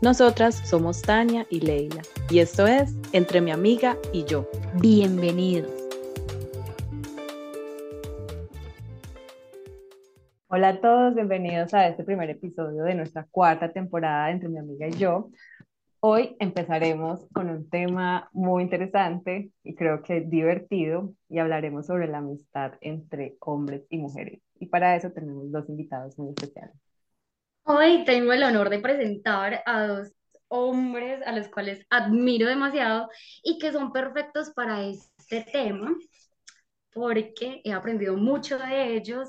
Nosotras somos Tania y Leila y esto es Entre mi amiga y yo. Bienvenidos. Hola a todos, bienvenidos a este primer episodio de nuestra cuarta temporada de Entre mi amiga y yo. Hoy empezaremos con un tema muy interesante y creo que divertido y hablaremos sobre la amistad entre hombres y mujeres. Y para eso tenemos dos invitados muy especiales. Hoy tengo el honor de presentar a dos hombres a los cuales admiro demasiado y que son perfectos para este tema porque he aprendido mucho de ellos.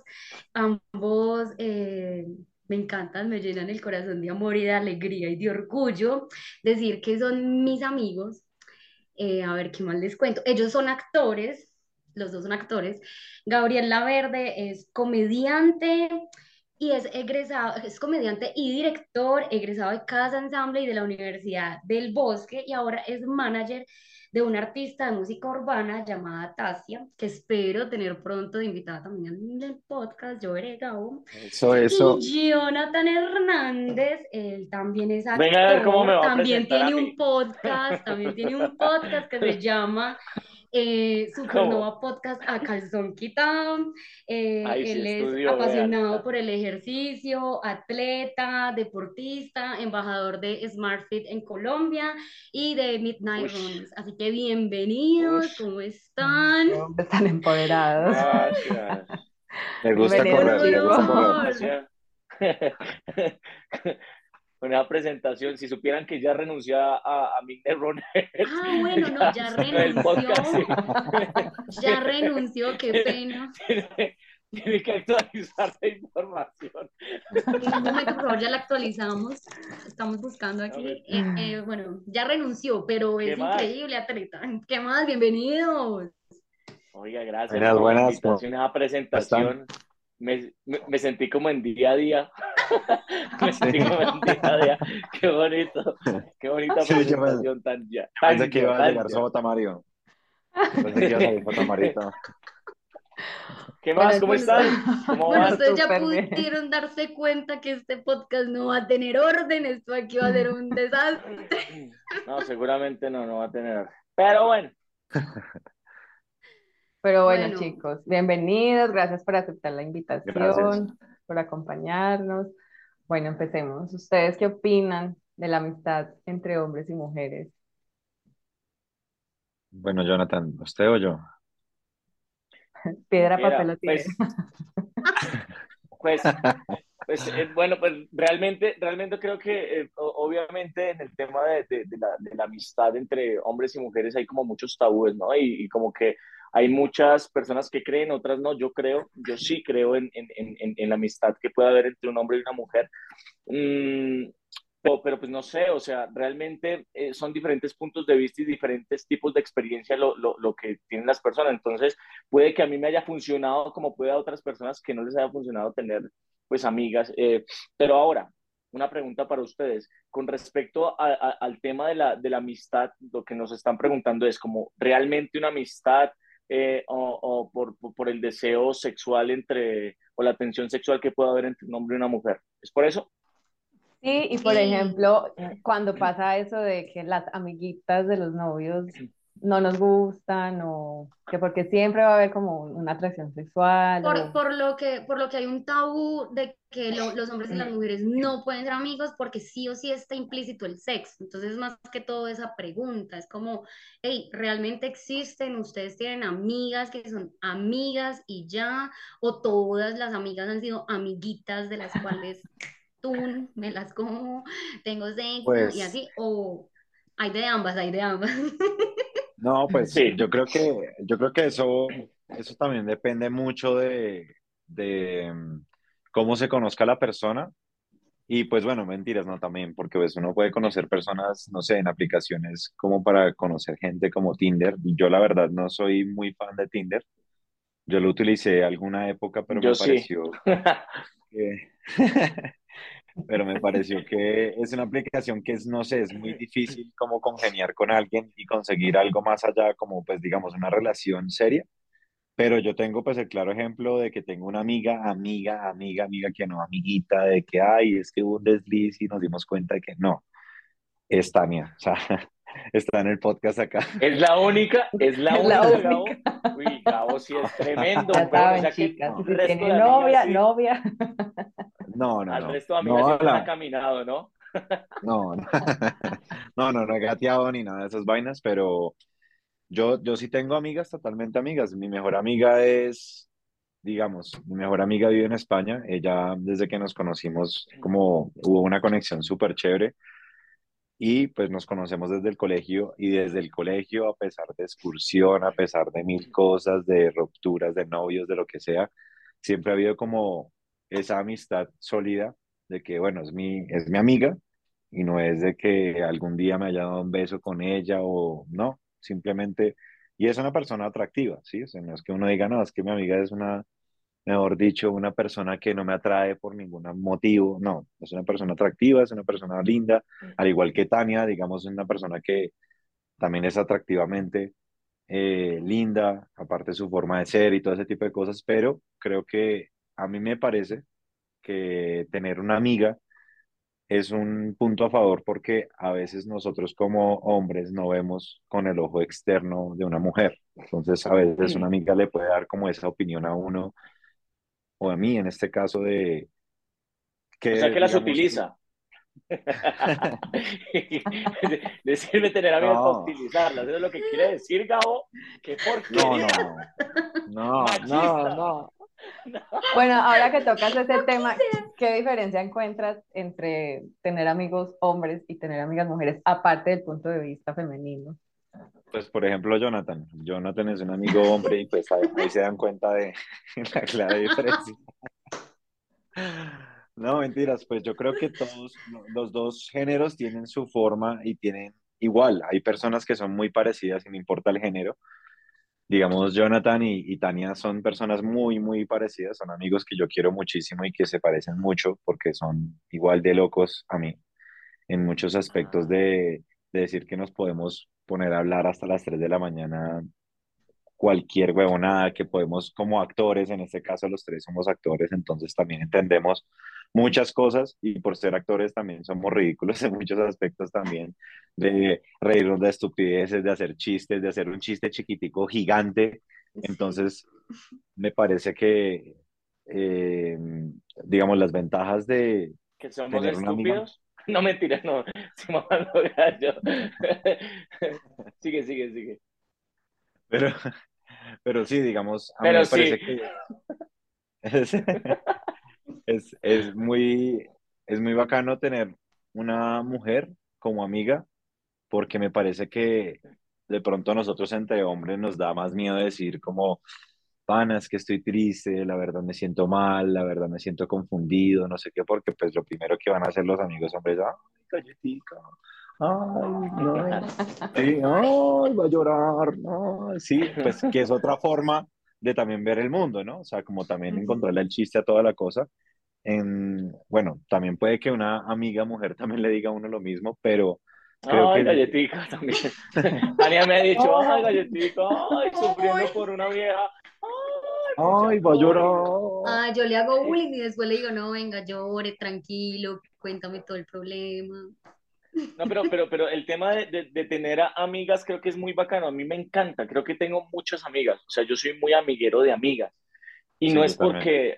Ambos eh, me encantan, me llenan el corazón de amor y de alegría y de orgullo decir que son mis amigos. Eh, a ver, ¿qué más les cuento? Ellos son actores, los dos son actores. Gabriel Laverde es comediante y es egresado, es comediante y director, egresado de Casa Ensamble y de la Universidad del Bosque y ahora es manager de una artista de música urbana llamada Tasia, que espero tener pronto de invitada también en el podcast, yo veré Gabo. Eso, eso. Y Jonathan Hernández, él también es actor, Venga a ver cómo me va también a tiene un podcast, también tiene un podcast que se llama eh, Supernova Podcast a calzón quitado. Eh, sí él es apasionado vean. por el ejercicio, atleta, deportista, embajador de SmartFit en Colombia y de Midnight Ush. Runs. Así que bienvenidos, Ush. ¿cómo están? Están empoderados. Gracias. Me gusta correr, Con esa presentación, si supieran que ya renuncié a, a Runner. Ah, bueno, no, ya El podcast, renunció. Ya renunció, qué pena. Tiene, tiene que actualizar la información. En un momento, por favor, ya la actualizamos. Estamos buscando aquí. Eh, eh, bueno, ya renunció, pero ¿Qué es más? increíble, atleta. ¿Qué más? Bienvenidos. Oiga, gracias Buenas, por la buenas, esa presentación. Me, me, me sentí como en día a día. Qué bonito. Qué bonita Sí, presentación tan ya. tan Pensé que iba a llegar ya. solo Tamario. Pensé que iba a salir Tamarito. ¿Qué más? Bueno, ¿Cómo pues, están? ¿Cómo Bueno, van? ustedes ya pudieron darse cuenta que este podcast no va a tener orden, esto aquí va a ser un desastre. No, seguramente no, no va a tener. Pero bueno, Pero bueno, Bueno. chicos, bienvenidos, gracias por aceptar la invitación, Gracias. por acompañarnos. Bueno, empecemos. ¿Ustedes qué opinan de la amistad entre hombres y mujeres? Bueno, Jonathan, ¿usted o yo? Piedra, Mira, papel o pues, tijera. pues, pues, eh, bueno, pues realmente, realmente creo que eh, obviamente en el tema de, de- de la, de la amistad entre hombres y mujeres hay como muchos tabúes, ¿no? Y, y como que hay muchas personas que creen, otras no. Yo creo, yo sí creo en, en, en, en- la amistad que puede haber entre un hombre y una mujer. Mm, pero, pero pues no sé, o sea, realmente eh, son diferentes puntos de vista y diferentes tipos de experiencia lo, lo, lo que tienen las personas. Entonces, puede que a mí me haya funcionado como puede a otras personas que no les haya funcionado tener pues amigas. Eh, pero ahora, una pregunta para ustedes. Con respecto a- a- al tema de la, de la amistad, lo que nos están preguntando es como realmente una amistad eh, o, o por, por- el deseo sexual entre, o la tensión sexual que puede haber entre un hombre y una mujer. ¿Es por eso? Sí, y por Sí. ejemplo, cuando pasa eso de que las amiguitas de los novios no nos gustan o que porque siempre va a haber como una atracción sexual Por, o... por lo que, por lo que hay un tabú de que lo- los hombres y las mujeres no pueden ser amigos porque sí o sí está implícito el sexo. Entonces, más que todo esa pregunta, es como, hey, ¿realmente existen? ¿Ustedes tienen amigas que son amigas y ya? ¿O todas las amigas han sido amiguitas de las cuales tú me las como, tengo sexo y Pues, así? ¿O hay de ambas, hay de ambas? no, pues Sí. yo creo que, yo creo que eso, eso también depende mucho de, de mm, cómo se conozca la persona. Y pues bueno, mentiras, no también, porque pues uno puede conocer personas, no sé, en aplicaciones como para conocer gente como Tinder. Yo la verdad no soy muy fan de Tinder. Yo lo utilicé alguna época, pero Yo me sí. pareció que, pero me pareció que es una aplicación que es, no sé, es muy difícil como congeniar con alguien y conseguir algo más allá, como pues digamos una relación seria. Pero yo tengo pues el claro ejemplo de que tengo una amiga, amiga, amiga, amiga, que no, amiguita, de que, ay, es que hubo un desliz y nos dimos cuenta de que no, es Tania, o sea, está en el podcast acá. Es la única, es la Es la única, Gabo. única. Uy, Gabo sí es tremendo, Ya o saben, sea chicas, no. si amigas novia, sí, novia. No, no, al no, resto de amigas no, siempre se la- ha caminado, ¿no? no, no, no, no, no he gateado ni nada de esas vainas, pero yo, yo sí tengo amigas, totalmente amigas. Mi mejor amiga es, digamos, mi mejor amiga vive en España. Ella, desde que nos conocimos, como hubo una conexión súper chévere y pues nos conocemos desde el colegio y desde el colegio, a pesar de excursión, a pesar de mil cosas, de rupturas, de novios, de lo que sea, siempre ha habido como esa amistad sólida de que, bueno, es mi, es mi amiga y no es de que algún día me haya dado un beso con ella o no, simplemente, y es una persona atractiva, ¿sí? O sea, no es que uno diga, no, es que mi amiga es una, mejor dicho, una persona que no me atrae por ningún motivo, no, es una persona atractiva, es una persona linda, al igual que Tania, digamos, es una persona que también es atractivamente eh, linda, aparte de su forma de ser y todo ese tipo de cosas, pero creo que a mí me parece que tener una amiga es un punto a favor porque a veces nosotros como hombres no vemos con el ojo externo de una mujer. Entonces a veces una amiga le puede dar como esa opinión a uno o a mí en este caso de O sea que que las digamos utiliza. Decirme tener amigas para no, utilizarlas, eso es lo que quiere decir, Gabo. ¡Qué no, porquería! no, no, no, no. Bueno, ahora que tocas ese tema, ¿qué diferencia encuentras entre tener amigos hombres y tener amigas mujeres, aparte del punto de vista femenino? Pues por ejemplo Jonathan, Jonathan es un amigo hombre y pues ahí, se dan cuenta de la clara diferencia. No, mentiras, pues yo creo que todos lo- los dos géneros tienen su forma y tienen igual. Hay personas que son muy parecidas y no importa el género. Digamos, Jonathan y, y Tania son personas muy, muy parecidas, son amigos que yo quiero muchísimo y que se parecen mucho porque son igual de locos a mí en muchos aspectos Ah, de, de decir que nos podemos poner a hablar hasta las 3 de la mañana cualquier huevonada que podemos como actores, en este caso los tres somos actores, entonces también entendemos muchas cosas y por ser actores también somos ridículos en muchos aspectos también, de reírnos de estupideces, de hacer chistes, de hacer un chiste chiquitico gigante, entonces me parece que, eh, digamos, las ventajas de ¿Que somos tener una amiga, estúpidos? No, mentira, no. Gallo. Sigue, sigue, sigue. pero, pero sí, digamos, a mí me parece que es, es, es muy, es muy bacano tener una mujer como amiga, porque me parece que de pronto a nosotros entre hombres nos da más miedo decir como, pana, es que estoy triste, la verdad me siento mal, la verdad me siento confundido, no sé qué, porque pues lo primero que van a hacer los amigos hombres, ay, galletica, ay, no, sí, ay, va a llorar, no, sí, pues que es otra forma de también ver el mundo, ¿no? O sea, como también encontrarle el chiste a toda la cosa. En, bueno, también puede que una amiga mujer también le diga a uno lo mismo, pero creo Ay, que galletica también. Tania me ha dicho, ay, galletica, ay, sufriendo por una vieja. Ay, va a llorar. ah, yo le hago bullying y después le digo, no, venga, llore, tranquilo, cuéntame todo el problema. No, pero, pero, pero el tema de, de, de tener a amigas creo que es muy bacano. A mí me encanta. Creo que tengo muchas amigas. O sea, yo soy muy amiguero de amigas. Y no es porque,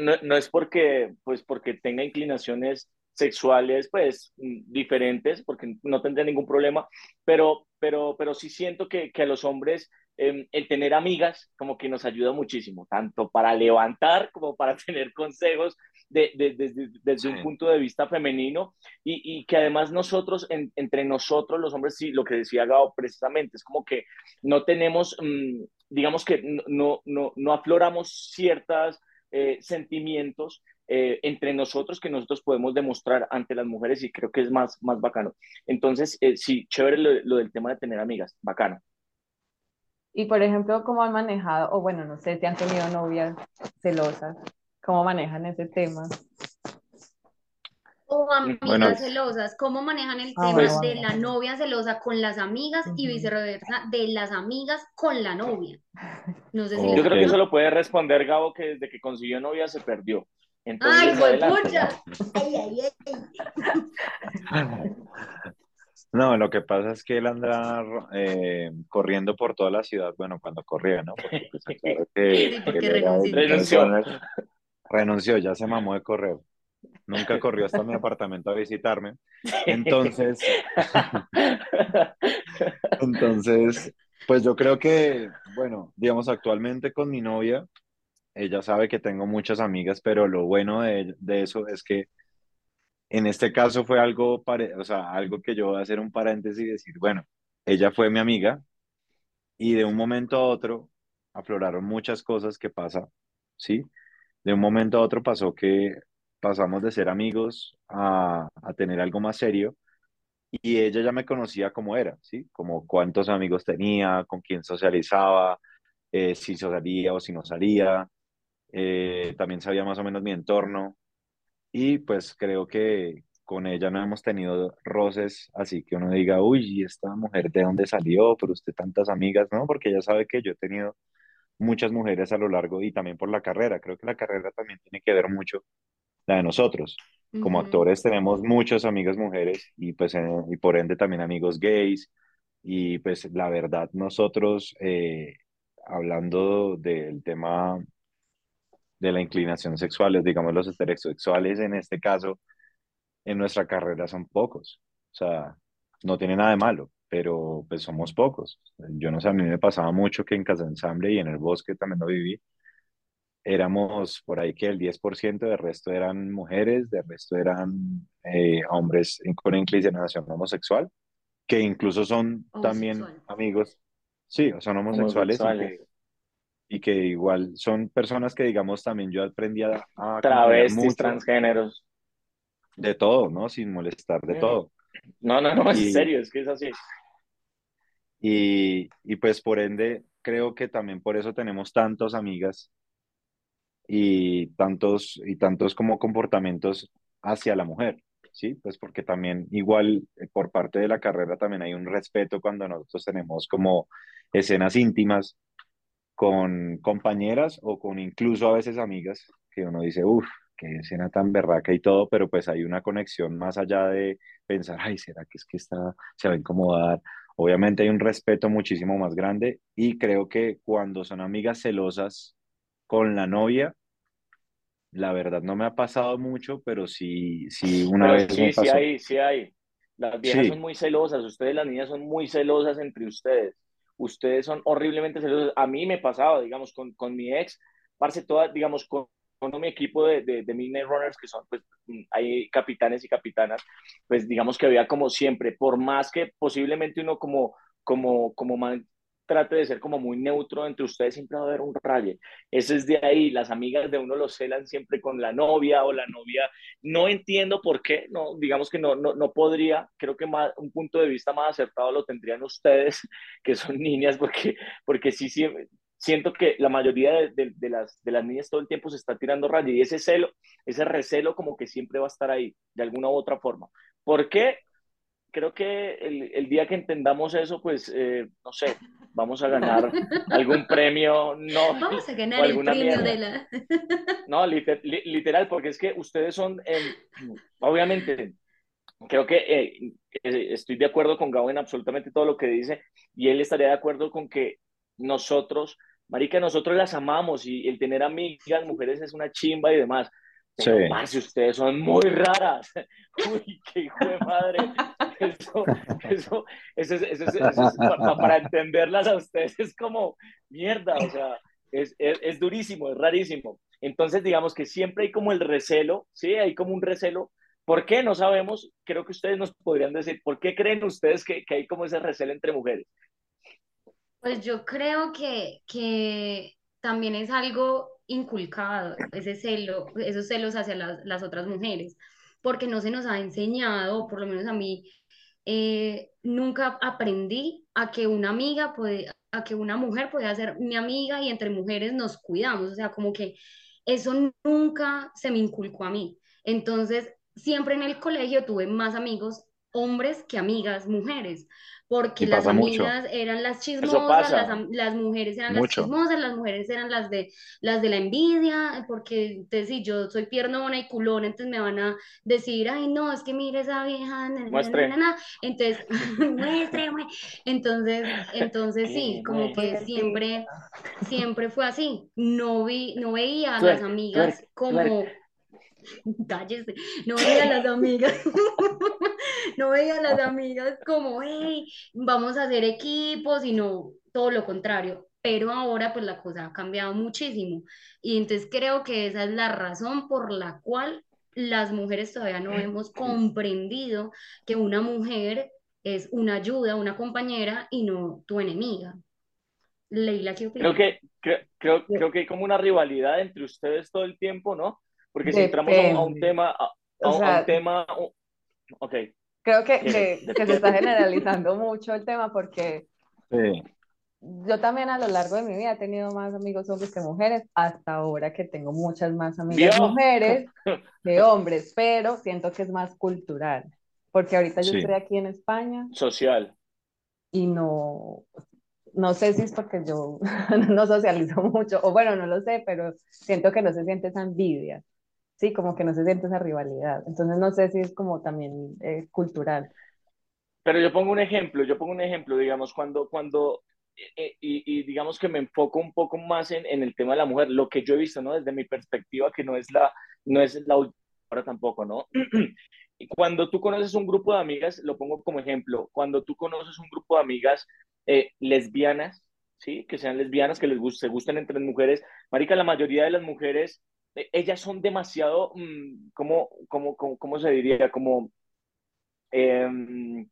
no, no es porque, pues, porque tenga inclinaciones sexuales, pues, diferentes, porque no tendría ningún problema, pero, pero, pero sí siento que, que a los hombres eh, el tener amigas como que nos ayuda muchísimo, tanto para levantar como para tener consejos de, de- desde desde un punto de vista femenino y, y que además nosotros, en- entre nosotros los hombres, sí, lo que decía Gabo precisamente, es como que no tenemos, mm, digamos que no, no, no, afloramos ciertos sentimientos eh, entre nosotros que nosotros podemos demostrar ante las mujeres y creo que es más, más bacano. Entonces, eh, sí, chévere lo, lo del tema de tener amigas, bacano. Y por ejemplo, ¿cómo han manejado, o bueno, no sé si han tenido novias celosas, cómo manejan ese tema? O amigas Bueno. celosas, ¿cómo manejan el Ah, tema bueno, de bueno. la novia celosa con las amigas y viceversa de las amigas con la novia? No sé si. Yo creo que eso lo puede responder Gabo, que desde que consiguió novia se perdió. Entonces, ¡Ay, adelante. pucha! ¡Ay, ay, ay! No, lo que pasa es que él anda eh, corriendo por toda la ciudad, bueno, cuando corría, ¿no? Porque pues claro que, porque. Renunció. renunció, ya se mamó de correr. Nunca corrió hasta mi apartamento a visitarme. Entonces, entonces, pues yo creo que, bueno, digamos, actualmente con mi novia, ella sabe que tengo muchas amigas, pero lo bueno de, de eso es que en este caso fue algo, pare- o sea, algo que yo voy a hacer un paréntesis y decir, bueno, ella fue mi amiga y de un momento a otro afloraron muchas cosas que pasa, ¿sí? De un momento a otro pasó que pasamos de ser amigos a, a tener algo más serio y ella ya me conocía como era, ¿sí? Como cuántos amigos tenía, con quién socializaba, eh, si salía o si no salía, eh, también sabía más o menos mi entorno y pues creo que con ella no hemos tenido roces, así que uno diga, uy, ¿y esta mujer de dónde salió? Pero usted tantas amigas, ¿no? Porque ella sabe que yo he tenido muchas mujeres a lo largo y también por la carrera. Creo que la carrera también tiene que ver mucho la de nosotros. Como actores tenemos muchas amigas mujeres y pues eh, y por ende también amigos gays y pues la verdad nosotros eh, hablando del tema de la inclinación sexual, digamos los heterosexuales en este caso, en nuestra carrera son pocos. O sea, no tiene nada de malo, pero pues somos pocos. Yo no sé, a mí me pasaba mucho que en Casa Ensamble y en el bosque también lo viví. Éramos por ahí que el 10% del resto eran mujeres, del resto eran eh, hombres con inclinación homosexual, que incluso son también Homosexual. amigos, sí, son homosexuales y Homosexuales. Y que igual son personas que, digamos, también yo aprendí a, a Travestis, mucho transgéneros. de todo, ¿no? Sin molestar de Mm. todo. No, no, no, en Y, serio, es que es así. y, y pues por ende, creo que también por eso tenemos tantas amigas y tantos, y tantos como comportamientos hacia la mujer, ¿sí? Pues porque también igual eh, por parte de la carrera también hay un respeto cuando nosotros tenemos como escenas íntimas con compañeras o con incluso a veces amigas, que uno dice, uff, qué escena tan berraca y todo, pero pues hay una conexión más allá de pensar, ay, ¿será que es que esta se va a incomodar? Obviamente hay un respeto muchísimo más grande y creo que cuando son amigas celosas con la novia, la verdad no me ha pasado mucho, pero sí, sí una Pero vez me sí, sí hay, sí hay. Las viejas son muy celosas, ustedes las niñas son muy celosas entre ustedes. Ustedes son horriblemente celosos. A mí me pasaba, digamos, con, con mi ex, parce, toda, digamos, con, con mi equipo de, de, Midnight Runners, que son, pues, mm, hay capitanes y capitanas, pues, digamos que había como siempre, por más que posiblemente uno como, como, como trate de ser como muy neutro entre ustedes, siempre va a haber un raye. Eso es de ahí, las amigas de uno lo celan siempre con la novia o la novia no entiendo por qué, no, digamos que no, no, no podría, creo que más, un punto de vista más acertado lo tendrían ustedes, que son niñas, porque, porque sí, sí, siento que la mayoría de, las, de las niñas todo el tiempo se está tirando raya y ese celo, ese recelo como que siempre va a estar ahí, de alguna u otra forma. ¿Por qué? Creo que el, el día que entendamos eso, pues, eh, no sé, vamos a ganar algún premio, no, Vamos a ganar el premio mierda. de la... No, liter- li- literal, porque es que ustedes son, eh, obviamente, creo que eh, eh, estoy de acuerdo con Gabo en absolutamente todo lo que dice y él estaría de acuerdo con que nosotros, marica, nosotros las amamos y el tener amigas mujeres es una chimba y demás. Pero, sí. ustedes son muy raras. Uy, qué hijo de madre. Eso, eso, eso, eso, eso para, para, entenderlas a ustedes es como mierda, o sea, es, es, es, durísimo, es rarísimo. Entonces, digamos que siempre hay como el recelo, ¿sí? Hay como un recelo. ¿Por qué? No sabemos. Creo que ustedes nos podrían decir, ¿por qué creen ustedes que, que hay como ese recelo entre mujeres? Pues yo creo que, que también es algo inculcado, ese celo, esos celos hacia las, las otras mujeres, porque no se nos ha enseñado, por lo menos a mí, eh, nunca aprendí a que una amiga puede, a que una mujer puede ser mi amiga y entre mujeres nos cuidamos, o sea, como que eso nunca se me inculcó a mí. Entonces, siempre en el colegio tuve más amigos hombres que amigas mujeres, porque las amigas eran las chismosas, las, las, mujeres eran las chismosas, las mujeres eran las de las de la envidia, porque si yo soy piernona y culona, entonces me van a decir, ay no, es que mire esa vieja, muestre. entonces, muestre, entonces, entonces sí, como que siempre, siempre fue así, no vi, no veía a las amigas como cállese, no veía a las amigas, no veía a las amigas como, hey, vamos a hacer equipos, sino todo lo contrario. Pero ahora pues la cosa ha cambiado muchísimo. Y entonces creo que esa es la razón por la cual las mujeres todavía no hemos comprendido que una mujer es una ayuda, una compañera y no tu enemiga. Leila, ¿qué opinas? Creo que, creo, creo, creo que hay como una rivalidad entre ustedes todo el tiempo, ¿no? Porque si entramos a, un tema, a, un tema, ok. Creo que, que, que, se está generalizando mucho el tema porque sí. yo también a lo largo de mi vida he tenido más amigos hombres que mujeres, hasta ahora que tengo muchas más amigas mujeres que hombres, pero siento que es más cultural, porque ahorita yo estoy aquí en España. Social. Y no, no sé si es porque yo no socializo mucho, o bueno, no lo sé, pero siento que no se siente esa envidia sí, como que no se siente esa rivalidad. Entonces no sé si es como también eh, cultural. Pero yo pongo un ejemplo, yo pongo un ejemplo, digamos, cuando, cuando eh, eh, y, digamos que me enfoco un poco más en, en, el tema de la mujer, lo que yo he visto, ¿no? Desde mi perspectiva, que no es la, no es la última tampoco, ¿no? Y cuando tú conoces un grupo de amigas, lo pongo como ejemplo, cuando tú conoces un grupo de amigas lesbianas, ¿sí? Que sean lesbianas, que les guste, se gusten entre mujeres, marica, la mayoría de las mujeres ellas son demasiado, mm, ¿cómo, cómo, cómo, se diría? Como, em,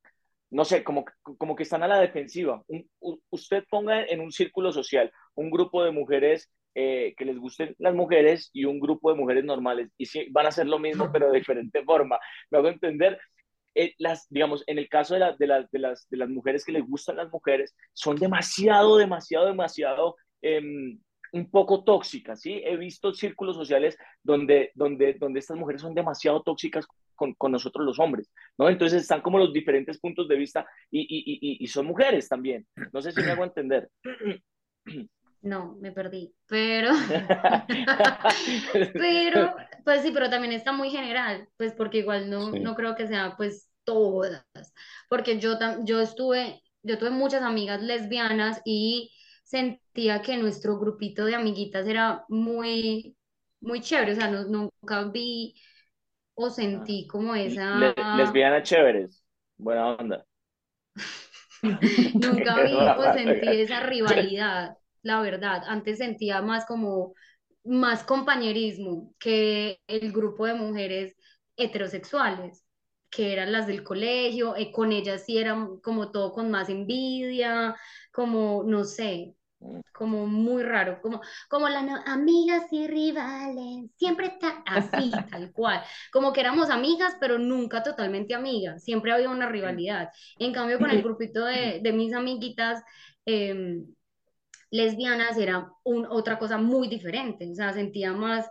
no sé, como, como que están a la defensiva. usted ponga en un círculo social un grupo de mujeres eh, que les gusten las mujeres y un grupo de mujeres normales, y sí, van a hacer lo mismo, pero de diferente forma. Me hago entender. Eh, las, digamos, en el caso de, de, de, las, de las mujeres que les gustan las mujeres, son demasiado, demasiado, demasiado em, un poco tóxica, ¿sí? He visto círculos sociales donde, donde, donde estas mujeres son demasiado tóxicas con, con nosotros los hombres, ¿no? Entonces están como los diferentes puntos de vista y, y, y, y son mujeres también. No sé si me hago entender. No, me perdí, pero, pero, pues sí, pero también está muy general, pues porque igual no, no creo que sea pues todas, porque yo, yo estuve, yo tuve muchas amigas lesbianas y sentía que nuestro grupito de amiguitas era muy, muy chévere, o sea, no, nunca vi o sentí como esa... lesbianas chéveres, buena onda. nunca vi o sentí esa rivalidad, la verdad. Antes sentía más como más compañerismo que el grupo de mujeres heterosexuales que eran las del colegio, eh, con ellas sí eran como todo con más envidia, como, no sé, como muy raro, como, como las amigas y rivales, siempre está así, tal cual, como que éramos amigas, pero nunca totalmente amigas, siempre había una rivalidad. En cambio, con el grupito de, de mis amiguitas em, lesbianas era un, otra cosa muy diferente, o sea, sentía más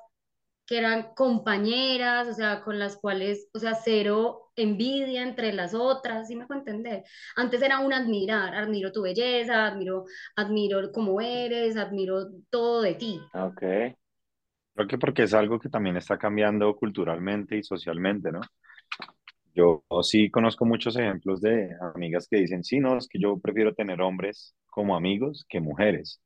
que eran compañeras, o sea, con las cuales, o sea, cero envidia entre las otras, ¿sí me puedo entender? Antes era un admirar, admiro tu belleza, admiro, admiro cómo eres, admiro todo de ti. Ok. Creo que porque es algo que también está cambiando culturalmente y socialmente, ¿no? Yo sí conozco muchos ejemplos de amigas que dicen, sí, no, es que yo prefiero tener hombres como amigos que mujeres,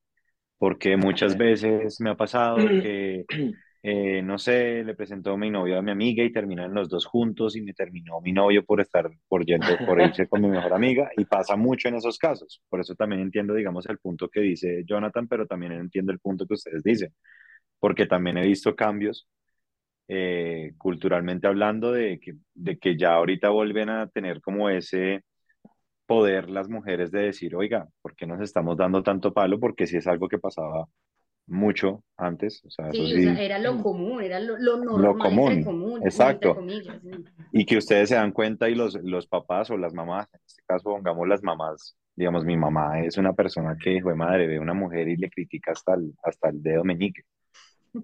porque muchas veces me ha pasado que, eh, no sé, le presentó mi novio a mi amiga y terminan los dos juntos y me terminó mi novio por estar, por, yendo, por irse con mi mejor amiga y pasa mucho en esos casos. Por eso también entiendo, digamos, el punto que dice Jonathan, pero también entiendo el punto que ustedes dicen, porque también he visto cambios eh, culturalmente hablando, de que, de que ya ahorita vuelven a tener como ese poder las mujeres de decir, oiga, ¿por qué nos estamos dando tanto palo? Porque si es algo que pasaba mucho antes. O sea, Sí, eso o sí, sea, era lo común, era lo, lo normal, lo entre común, común, entre exacto. comillas. sí. Y que ustedes se dan cuenta y los, los papás o las mamás, en este caso pongamos las mamás, digamos, mi mamá es una persona que, hijo de madre, ve a una mujer y le critica hasta el, hasta el dedo meñique.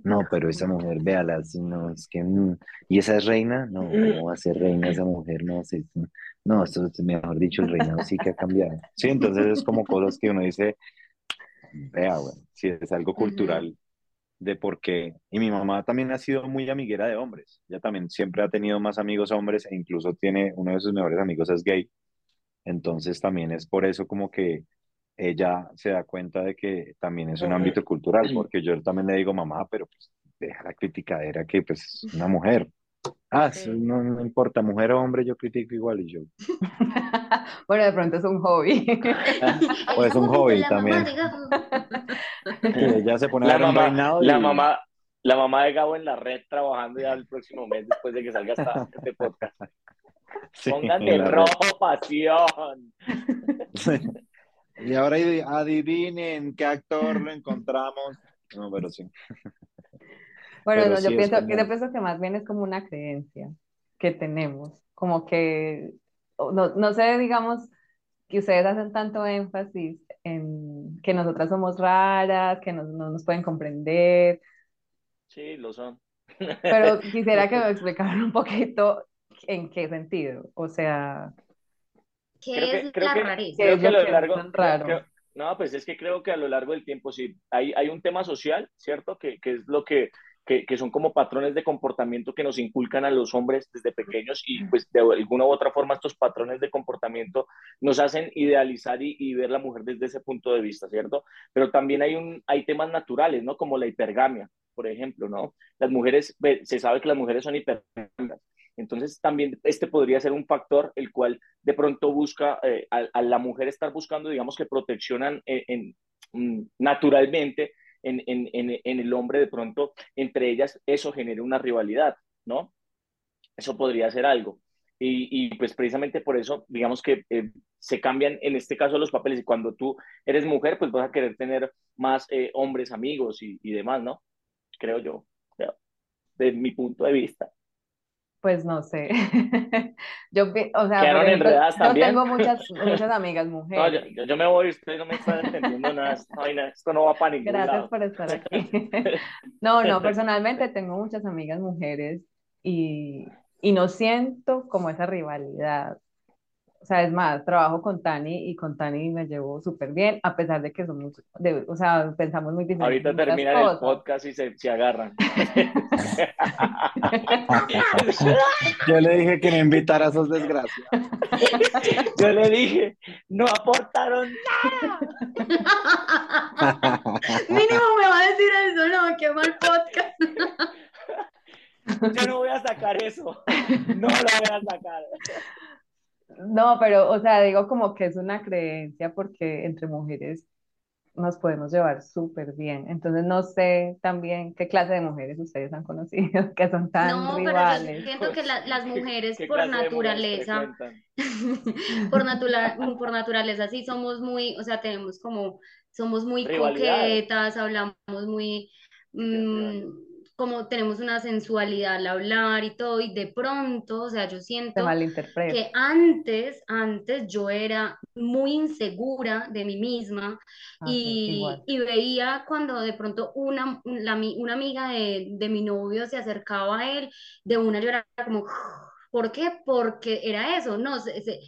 No, pero esa mujer, véala, si no, es que, mm, ¿y esa es reina? No, ¿cómo va a ser reina esa mujer? No, sí, sí. no, esto es, mejor dicho, el reinado sí que ha cambiado. Sí, entonces es como cosas que uno dice, vea, bueno, si es algo cultural de por qué. Y mi mamá también ha sido muy amiguera de hombres. Ella también siempre ha tenido más amigos hombres e incluso tiene uno de sus mejores amigos es gay. Entonces también es por eso como que ella se da cuenta de que también es un ámbito cultural, porque yo también le digo, mamá, pero pues deja la criticadera que pues es una mujer. Ah, Sí. no, no importa, mujer o hombre, yo critico igual y yo. Bueno, de pronto es un hobby. O es un hobby también. ella se pone a La mamá, la mamá, la mamá de Gabo en la red trabajando ya el próximo mes después de que salga esta, este podcast. sí, Pónganle rojo pasión. Sí. Y ahora adi- adivinen qué actor lo encontramos. No, pero sí. Bueno, no, yo sí es pienso, como- yo pienso que más bien es como una creencia que tenemos, como que, no, no sé, digamos, que ustedes hacen tanto énfasis en que nosotras somos raras, que nos- no nos pueden comprender, Sí, lo son. pero quisiera que me explicaran un poquito en qué sentido, o sea, ¿Qué Creo que- es creo la que- rareza? que Creo que a lo ellos largo, piensan raro. creo- no, pues es que creo que a lo largo del tiempo sí, hay, hay un tema social, ¿cierto? Que, que es lo que, que, que son como patrones de comportamiento que nos inculcan a los hombres desde pequeños y pues de alguna u otra forma estos patrones de comportamiento nos hacen idealizar y, y ver la mujer desde ese punto de vista, ¿cierto? Pero también hay, un, hay temas naturales, ¿no? Como la hipergamia, por ejemplo, ¿no? Las mujeres, se sabe que las mujeres son hipergamias. Entonces también este podría ser un factor el cual de pronto busca eh, a, a la mujer estar buscando, digamos que proteccionan en, en- mm, naturalmente en, en, en, en el hombre de pronto entre ellas eso genera una rivalidad, ¿no? Eso podría ser algo. Y, y pues precisamente por eso, digamos que eh, se cambian en este caso los papeles y cuando tú eres mujer, pues vas a querer tener más eh, hombres amigos y, y demás, ¿no? Creo yo, creo, de mi punto de vista. Pues no sé. Yo, o sea, ¿Quedaron por ejemplo, enredadas yo también? tengo muchas, muchas amigas mujeres. yo, yo- yo me voy, usted no me está entendiendo nada, esto no va para ningún Gracias lado. por estar aquí. No, no, personalmente tengo muchas amigas mujeres y, y no siento como esa rivalidad. O sea, es más, trabajo con Tani y con Tani me llevo súper bien, a pesar de que somos, de, o sea, pensamos muy diferentes Ahorita terminan el podcast y se, se agarran. Yo le dije que no invitara a esos desgraciados. Yo le dije, no aportaron Mínimo me va a decir eso, no, qué mal podcast. yo no voy a sacar eso. No lo voy a sacar. No, pero, o sea, digo como que es una creencia porque entre mujeres nos podemos llevar súper bien. Entonces, no sé también qué clase de mujeres ustedes han conocido que son tan No, pero yo rivales. siento que la- las mujeres ¿Qué por mujeres naturaleza, frecuentan? por natura- por naturaleza sí somos muy, o sea, tenemos como, somos muy Rivalidad. coquetas, hablamos muy, mm, como tenemos una sensualidad al hablar y todo, y de pronto, o sea, yo siento que antes, antes yo era muy insegura de mí misma Ah, y, y veía cuando de pronto una, la una amiga de, de mi novio se acercaba a él, de una yo era como, ¿Por qué? Porque era eso, no, eh,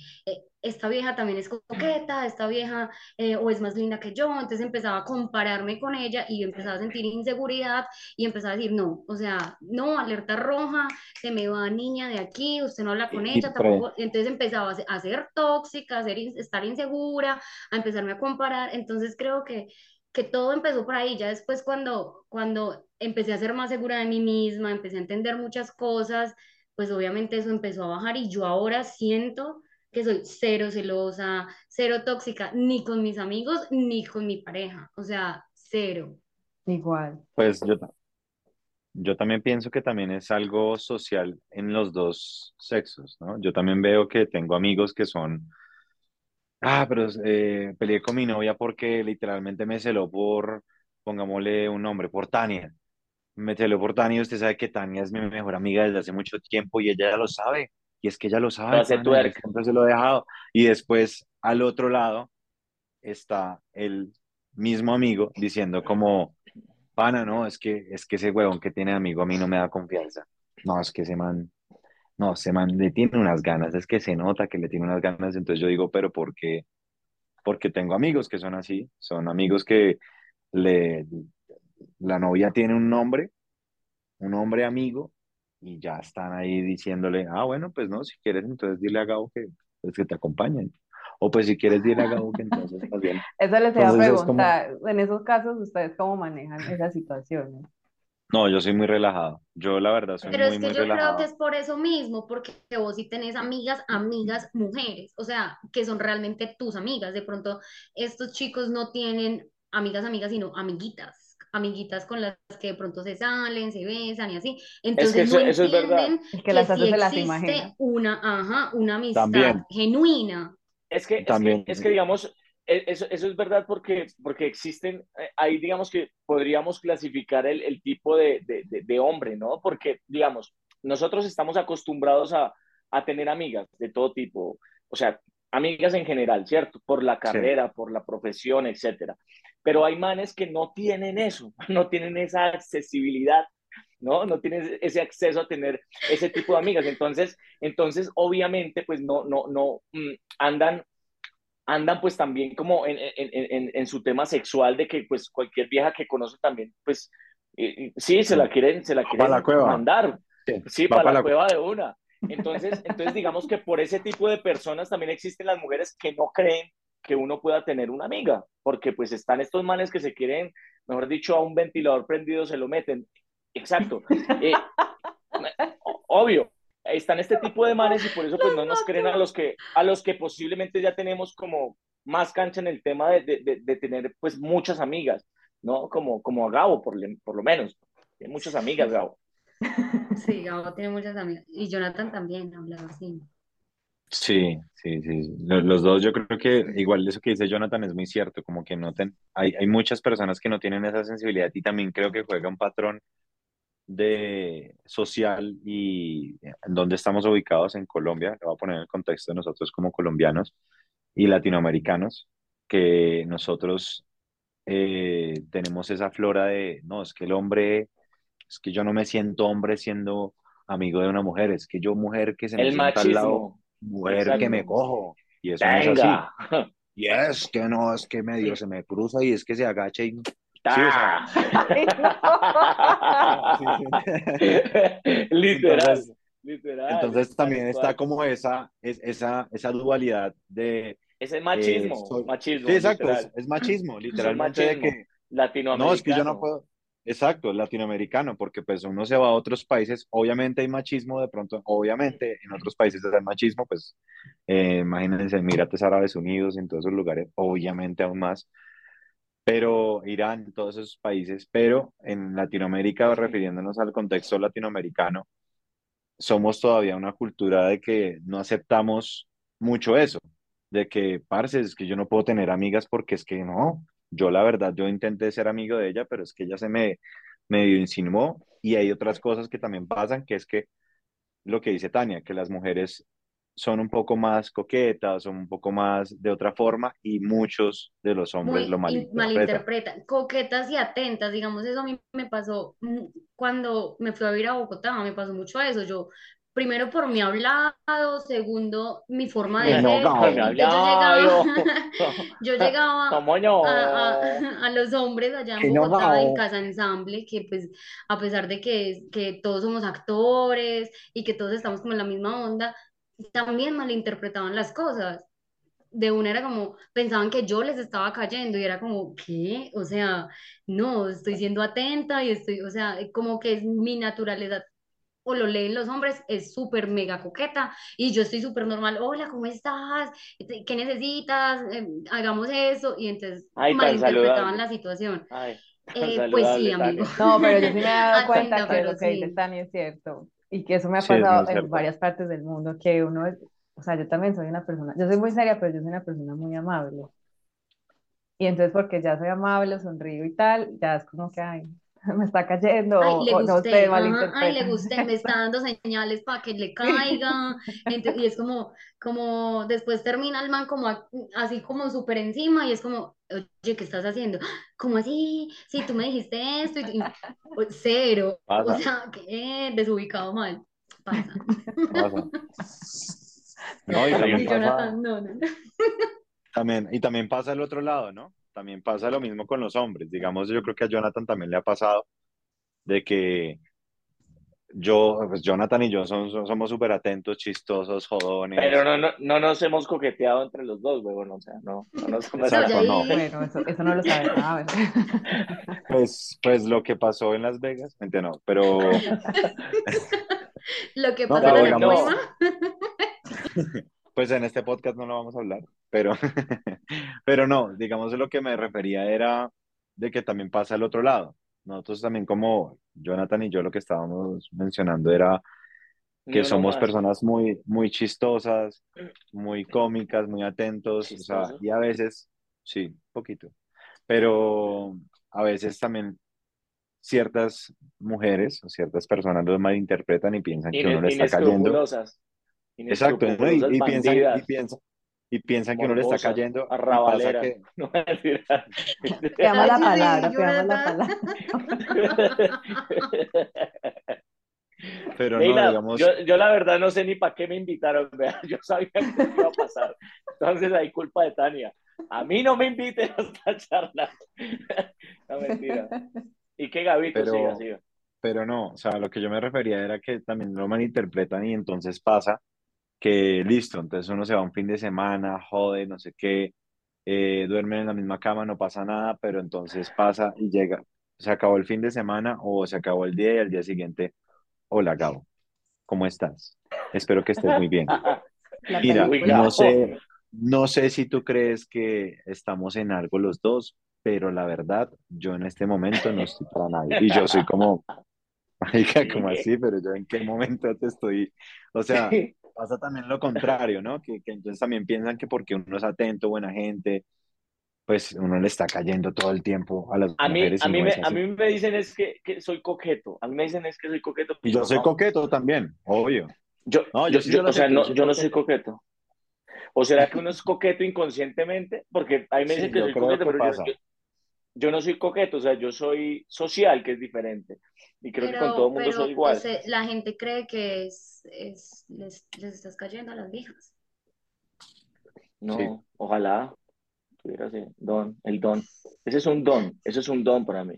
esta vieja también es coqueta, esta vieja eh, o es más linda que yo, entonces empezaba a compararme con ella y empezaba a sentir inseguridad y empezaba a decir, no, o sea, no, alerta roja, se me va niña de aquí, usted no habla con ella, tampoco, entonces empezaba a ser tóxica, a ser, estar insegura, a empezarme a comparar, entonces creo que que todo empezó por ahí, ya después cuando, cuando empecé a ser más segura de mí misma, empecé a entender muchas cosas, pues obviamente eso empezó a bajar y yo ahora siento que soy cero celosa, cero tóxica, ni con mis amigos, ni con mi pareja, o sea, cero. Igual. Pues yo, yo también pienso que también es algo social en los dos sexos, ¿no? Yo también veo que tengo amigos que son Ah, pero eh, peleé con mi novia porque literalmente me celó por, pongámosle un nombre, por Tania. Me celó por Tania usted sabe que Tania es mi mejor amiga desde hace mucho tiempo y ella ya lo sabe. Y es que ella lo sabe, siempre se lo he dejado. Y después, al otro lado, está el mismo amigo diciendo como, pana, no, es que, es que ese huevón que tiene amigo a mí no me da confianza. No, es que ese man no, se man le tiene unas ganas, es que se nota que le tiene unas ganas, entonces yo digo, pero ¿por qué? Porque tengo amigos que son así, son amigos que le, la novia tiene un nombre, un hombre amigo, y ya están ahí diciéndole, ah, bueno, pues no, si quieres, entonces dile a Gabo que, pues, que te acompañen. O pues si quieres dile a Gabo que entonces más bien. Eso les iba a preguntar, en esos casos, ¿ustedes cómo manejan esas situaciones? No, yo soy muy relajado. Yo la verdad soy Pero muy, es que muy yo relajado. creo que es por eso mismo, porque vos sí tenés amigas, amigas, mujeres, o sea, que son realmente tus amigas. De pronto, estos chicos no tienen amigas, amigas, sino amiguitas, amiguitas con las que de pronto se salen, se besan y así. Entonces que eso- no eso es verdad. entienden Es que las sí existe una, ajá, una amistad También. genuina. Es que, es que, También. es que, digamos, e- eso, eso es verdad porque, porque existen, eh, ahí digamos que podríamos clasificar el, el tipo de, de, de- de hombre, ¿no? Porque, digamos, nosotros estamos acostumbrados a, a tener amigas de todo tipo, o sea, amigas en general, ¿cierto? Por la carrera, por la profesión, etcétera. Pero hay manes que no tienen eso, no tienen esa accesibilidad, ¿no? No tienen ese acceso a tener ese tipo de amigas. Entonces, entonces obviamente, pues no, no, no, mm, andan andan pues también como en, en, en, en, su tema sexual de que pues cualquier vieja que conoce también pues eh, sí se la quieren se la quieren la cueva. mandar Sí, para pa' la, la- cueva de una entonces entonces digamos que por ese tipo de personas también existen las mujeres que no creen que uno pueda tener una amiga porque pues están estos manes que se quieren mejor dicho a un ventilador prendido se lo meten exacto Eh, obvio están este tipo de manes y por eso pues no nos creen a los que a los que posiblemente ya tenemos como más cancha en el tema de, de, de, de tener pues muchas amigas, ¿no? Como, como a Gabo, por, le- por lo menos. Tiene muchas amigas, Gabo. Sí, Gabo tiene muchas amigas. Y Jonathan también hablaba así. Sí, sí, sí. Lo- Los, dos, yo creo que igual eso que dice Jonathan es muy cierto, como que no ten, hay, hay muchas personas que no tienen esa sensibilidad y también creo que juega un patrón de social y en dónde estamos ubicados en Colombia, lo voy a poner en el contexto de nosotros como colombianos y latinoamericanos, que nosotros eh, tenemos esa flora de, no, es que el hombre, es que yo no me siento hombre siendo amigo de una mujer, es que yo mujer que se me El sienta al lado. Mujer Exacto. que me cojo, y eso no es así. Y es que no, es que medio se me cruza y es que se agacha y... Literal, Entonces, literal. entonces también está como esa, es, esa, esa dualidad de... Ese machismo, eh, soy- machismo, Sí, exacto, es, es machismo, literalmente de machismo. que... Latinoamericano. No, es que yo no puedo. Exacto, latinoamericano, porque pues uno se va a otros países, obviamente hay machismo de pronto, obviamente en otros países hay machismo, pues eh, imagínense Emirates Árabes Unidos, en todos esos lugares, obviamente aún más, pero Irán, todos esos países, pero en Latinoamérica, refiriéndonos al contexto latinoamericano, somos todavía una cultura de que no aceptamos mucho eso, de que, parce, es que yo no puedo tener amigas porque es que no, yo la verdad, yo intenté ser amigo de ella, pero es que ella se me medio insinuó y hay otras cosas que también pasan, que es que lo que dice Tania, que las mujeres son un poco más coquetas, son un poco más de otra forma y muchos de los hombres muy lo in- malinterpretan. malinterpretan, coquetas y atentas, digamos, eso a mí me pasó mm, cuando me fui a vivir a Bogotá, me pasó mucho eso, yo primero por mi hablado, segundo mi forma de No, ser. no, yo llegaba, yo llegaba a, a- a los hombres allá en Bogotá, en. Casa Ensamble, que pues a pesar de que, que todos somos actores y que todos estamos como en la misma onda, también malinterpretaban las cosas. De una era como, pensaban que yo les estaba cayendo y era como, ¿qué? O sea, no, estoy siendo atenta y estoy, o sea, como que es mi naturaleza o lo leen los hombres, es súper mega coqueta y yo estoy súper normal, hola, ¿cómo estás? ¿Qué necesitas? Eh, hagamos eso y entonces Ay, malinterpretaban saludable. la situación. Ay, Eh, pues sí, amigo. Tania. No, pero yo sí me he dado Atenta, cuenta que lo que dice. Tania es cierto y que eso me ha Sí, pasado en cierto. varias partes del mundo, que uno es, o sea, yo también soy una persona, yo soy muy seria, pero yo soy una persona muy amable. Y entonces porque ya soy amable, sonrío y tal, ya es como que, ay, me está cayendo, Ay, o, le o no gusté, sé, ajá, ay, le gusté, me está dando señales para que le caiga. Y es como, como después termina el man como así como súper encima y es como, oye, ¿qué estás haciendo? ¿Cómo así? Sí, tú me dijiste esto y, y- o- cero. O Pasa. sea, que desubicado mal. Pasa. Pasa. No, y también Y pasa, no, no, no. también, y también pasa el otro lado, ¿no? También pasa lo mismo con los hombres. Digamos, yo creo que a Jonathan también le ha pasado de que yo, pues Jonathan y yo son- son- somos súper atentos, chistosos, jodones. Pero no, no, no nos hemos coqueteado entre los dos, huevón, o sea, no, no nos hemos Exacto, no. Bueno, eso, eso no lo sabe nada, Pues, pues lo que pasó en Las Vegas, mente no, pero Lo que pero en la digamos- coima. pues en este podcast no lo vamos a hablar, pero, pero no, digamos lo que me refería era de que también pasa al otro lado. Nosotros también como Jonathan y yo lo que estábamos mencionando era que somos personas muy, muy chistosas, muy cómicas, muy atentos, o sea, y a veces, sí, poquito, pero a veces también ciertas mujeres o ciertas personas lo malinterpretan y piensan que uno le está cayendo. Exacto, ¿no? Y, y piensan, y piensan, y piensan que uno le está cayendo que, No, mentira. Pidamos la Ay, sí, palabra, sí, pidamos la palabra. pero no, Leila, digamos, yo, yo la verdad no sé ni para qué me invitaron, vea, yo sabía que iba a pasar. Entonces hay culpa de Tania. A mí no me inviten a esta charla. No, mentira. Y que Gabito Pero- siga, siga. pero no, o sea, lo que yo me refería era que también lo malinterpretan y entonces pasa que listo, entonces uno se va un fin de semana, jode, no sé qué, eh, duermen en la misma cama, no pasa nada, pero entonces pasa y llega, se acabó el fin de semana o se acabó el día y al día siguiente, hola Gabo, ¿cómo estás? Espero que estés muy bien. Mira, no sé, no sé si tú crees que estamos en algo los dos, pero la verdad, yo en este momento no estoy para nadie. Y yo soy como, marica, como así, pero yo en qué momento te estoy, o sea, pasa también lo contrario, ¿no? Que, que entonces también piensan que porque uno es atento, buena gente, pues uno le está cayendo todo el tiempo a las A mí, mujeres a mí, no me, a mí me dicen es que, que soy coqueto. A mí me dicen es que soy coqueto. Y yo soy No, coqueto también, obvio. Yo, No, yo yo, sí yo- o sea, no, yo soy no soy coqueto. ¿O será que uno es coqueto inconscientemente? Porque a mí me Sí, dicen que yo soy coqueto, que pero yo. Yo- no soy coqueto, o sea, yo soy social, que es diferente. Y creo que con todo el mundo pero, soy igual. o sea, la gente cree que es, es- les, les estás cayendo a las viejas. No, Sí. ojalá tuviera ese don, el don. Ese es un don, eso es un don para mí.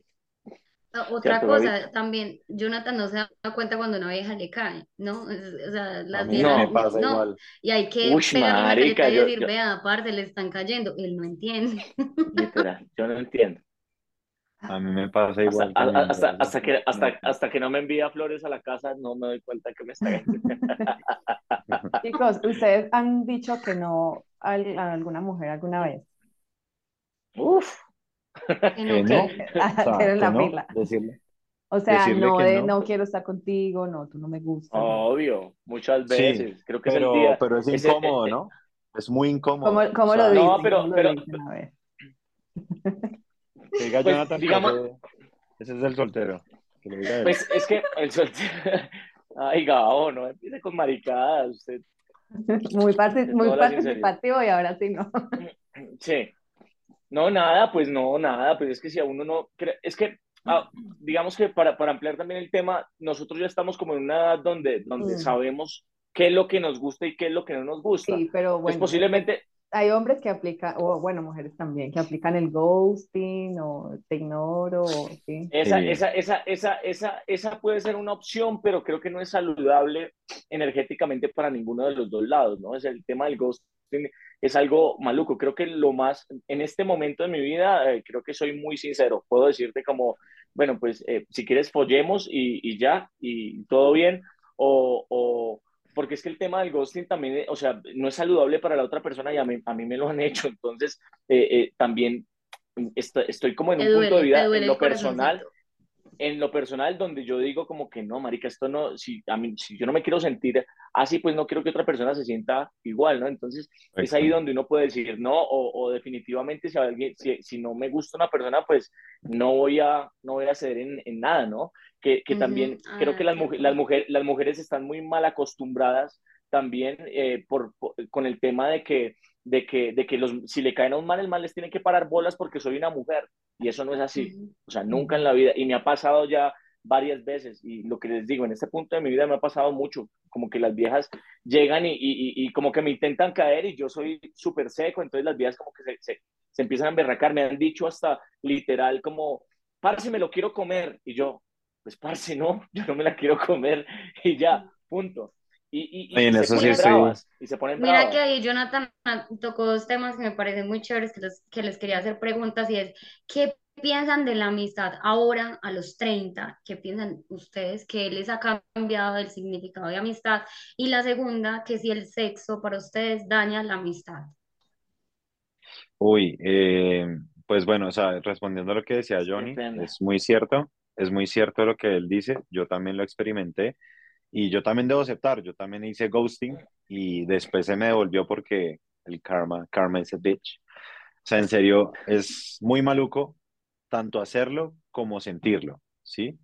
Ah, Otra ¿Cierto, cosa, también, Jonathan no se da cuenta cuando una vieja le cae, ¿no? O sea, A las viejas, me pasa no, igual. y hay que pegarle y decir, yo- vea, aparte le están cayendo, él no entiende. Literal, yo no entiendo. A mí me pasa Hasta, igual también, hasta, hasta que, hasta, no- hasta que no me envía flores a la casa, no me doy cuenta que me está Chicos, ¿ustedes han dicho que no a, a alguna mujer alguna vez? Uf, Que no, Que no, que- o sea, la no, fila. decirle. O sea, Decirle no no. no quiero estar contigo, no, tú no me gustas. obvio, muchas Sí, veces. Creo que es el Pero, día. pero es incómodo, ¿no? Es muy incómodo. ¿Cómo, cómo O sea, lo no, dicen? pero- ¿Cómo lo pero- dicen? A ver. Que diga Pues, Jonathan digamos- ese, ese es el soltero. Que lo diga él. Pues es que el soltero. Ay, Gabo, no empiece con maricadas. Usted, Muy, parti- De muy participativo y ahora sí no. sí. No, nada, pues no, nada. Pues es que si a uno no. Es que ah, digamos que para, para ampliar también el tema, nosotros ya estamos como en una edad donde, donde Mm. sabemos qué es lo que nos gusta y qué es lo que no nos gusta. Sí, pero Pues bueno, posiblemente, hay hombres que aplican, o bueno, mujeres también, que aplican el ghosting o te ignoro, o, sí. Esa, Sí. esa, esa, esa, esa, esa puede ser una opción, pero creo que no es saludable energéticamente para ninguno de los dos lados, ¿no? Es el tema del ghosting es algo maluco. Creo que lo más, en este momento de mi vida, eh, creo que soy muy sincero. Puedo decirte como, bueno, pues eh, si quieres follemos y, y ya, y todo bien, o, o porque es que el tema del ghosting también, eh, o sea, no es saludable para la otra persona y a mí, a mí me lo han hecho, entonces eh, también est- estoy como en un punto de vida en lo personal. En lo personal donde yo digo como que no, marica, esto no, si, a mí, si yo no me quiero sentir así, pues no quiero que otra persona se sienta igual, ¿no? Entonces es ahí Exacto. donde uno puede decir no, o, o definitivamente si, alguien, si, si no me gusta una persona, pues no voy a, no voy a ceder en, en nada, ¿no? Que, que Ujú. también creo Ah, que las, mujer, las, mujer, las mujeres están muy mal acostumbradas también eh, por, por- con el tema de que, de que, de que los, si le caen a un mal, el mal les tiene que parar bolas porque soy una mujer, y eso no es así. O sea, nunca en la vida. Y me ha pasado ya varias veces. Y lo que les digo, en este punto de mi vida me ha pasado mucho. Como que las viejas llegan y, y, y como que me intentan caer y yo soy súper seco. Entonces las viejas como que se, se, se empiezan a emberracar. Me han dicho hasta literal como, parce, me lo quiero comer. Y yo, pues parce, no, yo no me la quiero comer. Y ya, punto. Y, y, Y y en se eso sí bravas. Y se ponen Mira bravas. que ahí Jonathan tocó dos temas que me parecen muy chéveres, que, los, que les quería hacer preguntas y es, ¿qué piensan de la amistad ahora a los 30? ¿Qué piensan ustedes? ¿Qué les ha cambiado el significado de amistad? Y la segunda, que si el sexo para ustedes daña la amistad. Uy, eh, pues bueno, o sea, respondiendo a lo que decía Johnny, Depende. es muy cierto, es muy cierto lo que él dice, yo también lo experimenté y yo también debo aceptar, yo también hice ghosting y después se me devolvió porque el karma, karma is a bitch. O sea, en serio, es muy maluco tanto hacerlo como sentirlo, ¿sí?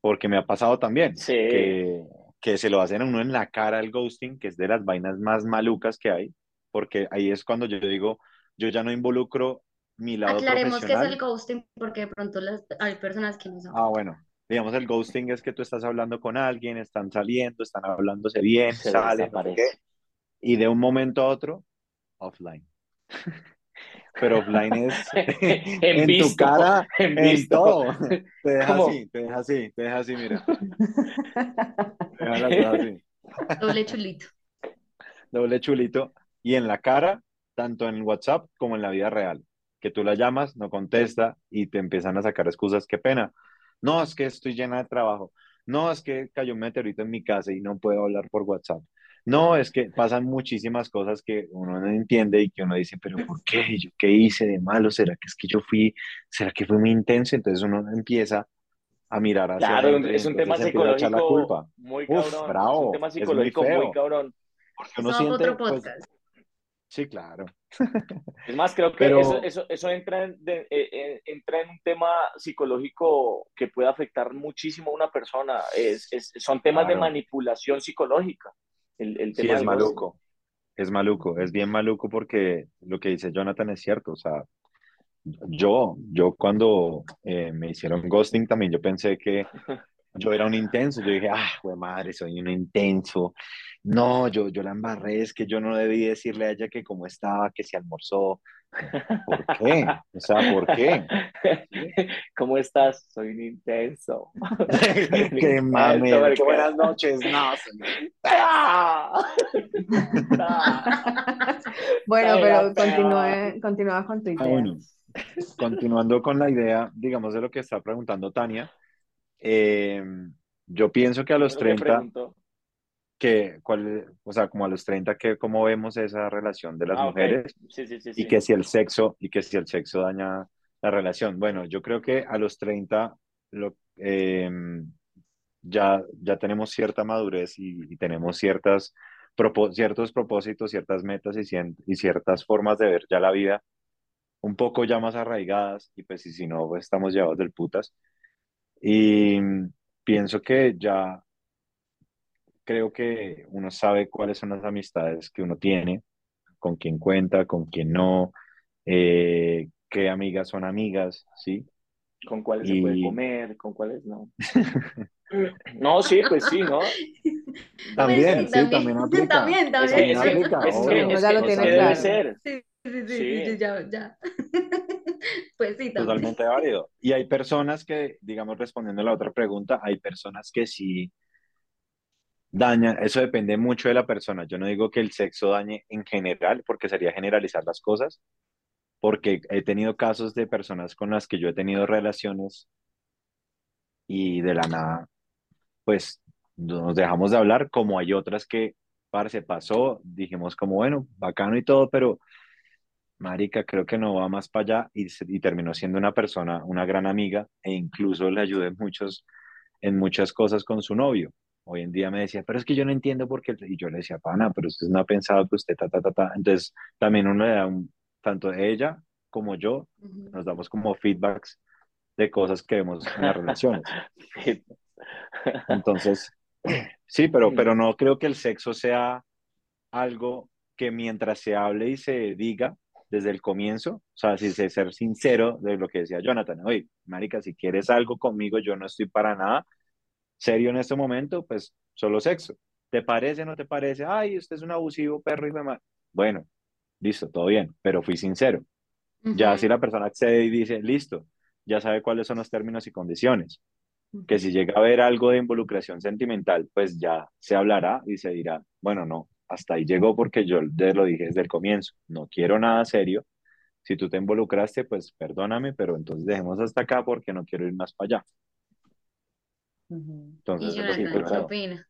Porque me ha pasado también Sí. que, que se lo hacen a uno en la cara el ghosting, que es de las vainas más malucas que hay, porque ahí es cuando yo digo, yo ya no involucro mi lado Aclaremos qué es el profesional. ghosting, porque de pronto las, hay personas que no saben. Ah, bueno, digamos, el ghosting es que tú estás hablando con alguien, están saliendo, están hablándose bien, Se salen, y de un momento a otro, offline. Pero offline es En en tu cara, en en visto. todo. Te deja ¿Cómo? así, te deja así, te deja así, mira. Te deja así. Doble chulito. Doble chulito. Y en la cara, tanto en WhatsApp como en la vida real. Que tú la llamas, no contesta y te empiezan a sacar excusas. Qué pena. No, es que estoy llena de trabajo. No, es que cayó un meteorito en mi casa y no puedo hablar por WhatsApp. No, es que pasan muchísimas cosas que uno no entiende y que uno dice, pero ¿por qué? ¿Yo qué hice de malo? ¿Será que es que yo fui, será que fue muy intenso? Entonces uno empieza a mirar hacia Claro, adentro es un tema entonces empieza a echar la psicológico culpa. muy Uf, cabrón. Es un tema es muy psicológico muy cabrón. Porque uno siente, otro pues, podcast. sí, claro. Es más, creo que Pero- eso, eso, eso entra, en, de- eh, eh, entra en un tema psicológico que puede afectar muchísimo a una persona. Es, es- son temas de Claro. manipulación psicológica. El, el Sí, tema es del maluco. Es maluco, es bien maluco porque lo que dice Jonathan es cierto. O sea, yo, yo cuando eh, me hicieron ghosting también yo pensé que yo era un intenso. Yo dije, ah, güey madre, soy un intenso. No, yo, yo la embarré, es que yo no debí decirle a ella que cómo estaba, que se almorzó. ¿Por qué? O sea, ¿por qué? ¿Cómo estás? Soy un intenso. Qué Intenso, qué buenas noches. No, señor. Bueno, pero continúe, continúa con tu idea. Ah, bueno, continuando con la idea, digamos, de lo que está preguntando Tania, eh, yo pienso que a los Lo que 30, preguntó. Que, cuál, o sea, como a los 30, que cómo vemos esa relación de las Ah, mujeres Sí, sí, sí, y que si el sexo, y que si el sexo daña la relación. Bueno, yo creo que a los 30 lo, eh, ya, ya tenemos cierta madurez y, y tenemos ciertas, ciertos propósitos, ciertas metas y, cien- y ciertas formas de ver ya la vida un poco ya más arraigadas y pues y si no, pues estamos llevados del putas. Y pienso que ya creo que uno sabe cuáles son las amistades que uno tiene, con quién cuenta, con quién no, eh, qué amigas son amigas, ¿sí? con cuáles se puede comer, con cuáles no. No, sí, pues sí, ¿no? También, Pues sí, también aplica. También, también. que, es que- aplica, es que- obvio. es Ya lo es tiene claro. ser. Sí, sí, sí, Sí. sí, ya, ya. Pues sí, también. Totalmente válido. Y hay personas que, digamos, respondiendo a la otra pregunta, hay personas que sí dañan, eso depende mucho de la persona. Yo no digo que el sexo dañe en general, porque sería generalizar las cosas, porque he tenido casos de personas con las que yo he tenido relaciones y de la nada, pues nos dejamos de hablar, como hay otras que, se pasó, dijimos como, bueno, bacano y todo, pero Marica, creo que no va más para allá y, terminó siendo una persona, una gran amiga e incluso le ayudé muchos, en muchas cosas con su novio. Hoy en día me decía, pero es que yo no entiendo por qué. Y yo le decía, pana, pero usted no ha pensado que usted ta, ta, ta, ta. Entonces, también uno le da un, tanto ella como yo, nos damos como feedbacks de cosas que vemos en las relaciones. Entonces, sí, pero, pero no creo que el sexo sea algo que mientras se hable y se diga desde el comienzo, o sea, si se ser sincero de lo que decía Jonathan, oye, marica, si quieres algo conmigo, yo no estoy para nada serio en este momento, pues solo sexo. ¿Te parece, no te parece? Ay, usted es un abusivo perro y demás. Bueno, listo, todo bien, pero fui sincero. Ya si la persona accede y dice, listo, ya sabe cuáles son los términos y condiciones que si llega a haber algo de involucración sentimental, pues ya se hablará y se dirá, bueno, no, hasta ahí llegó porque yo te lo dije desde el comienzo, no quiero nada serio. Si tú te involucraste, pues perdóname, pero entonces dejemos hasta acá porque no quiero ir más para allá. Ujú. Y Entonces, pues, Jonathan, ¿qué claro. opina?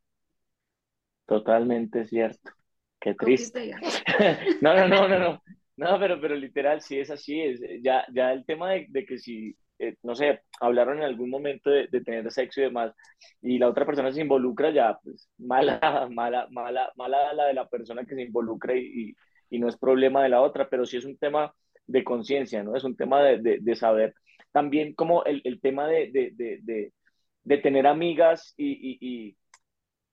Totalmente cierto. Qué triste. No, no, no, no, no. No, pero, pero literal, sí es así. Es, ya, ya el tema de, de que si, eh, no sé, hablaron en algún momento de, de tener sexo y demás, y la otra persona se involucra, ya, pues, mala, mala, mala, mala la de la persona que se involucra y, y, y no es problema de la otra, pero sí es un tema de conciencia, ¿no? Es un tema de, de, de saber. También como el, el tema de, de, tener amigas y, y, y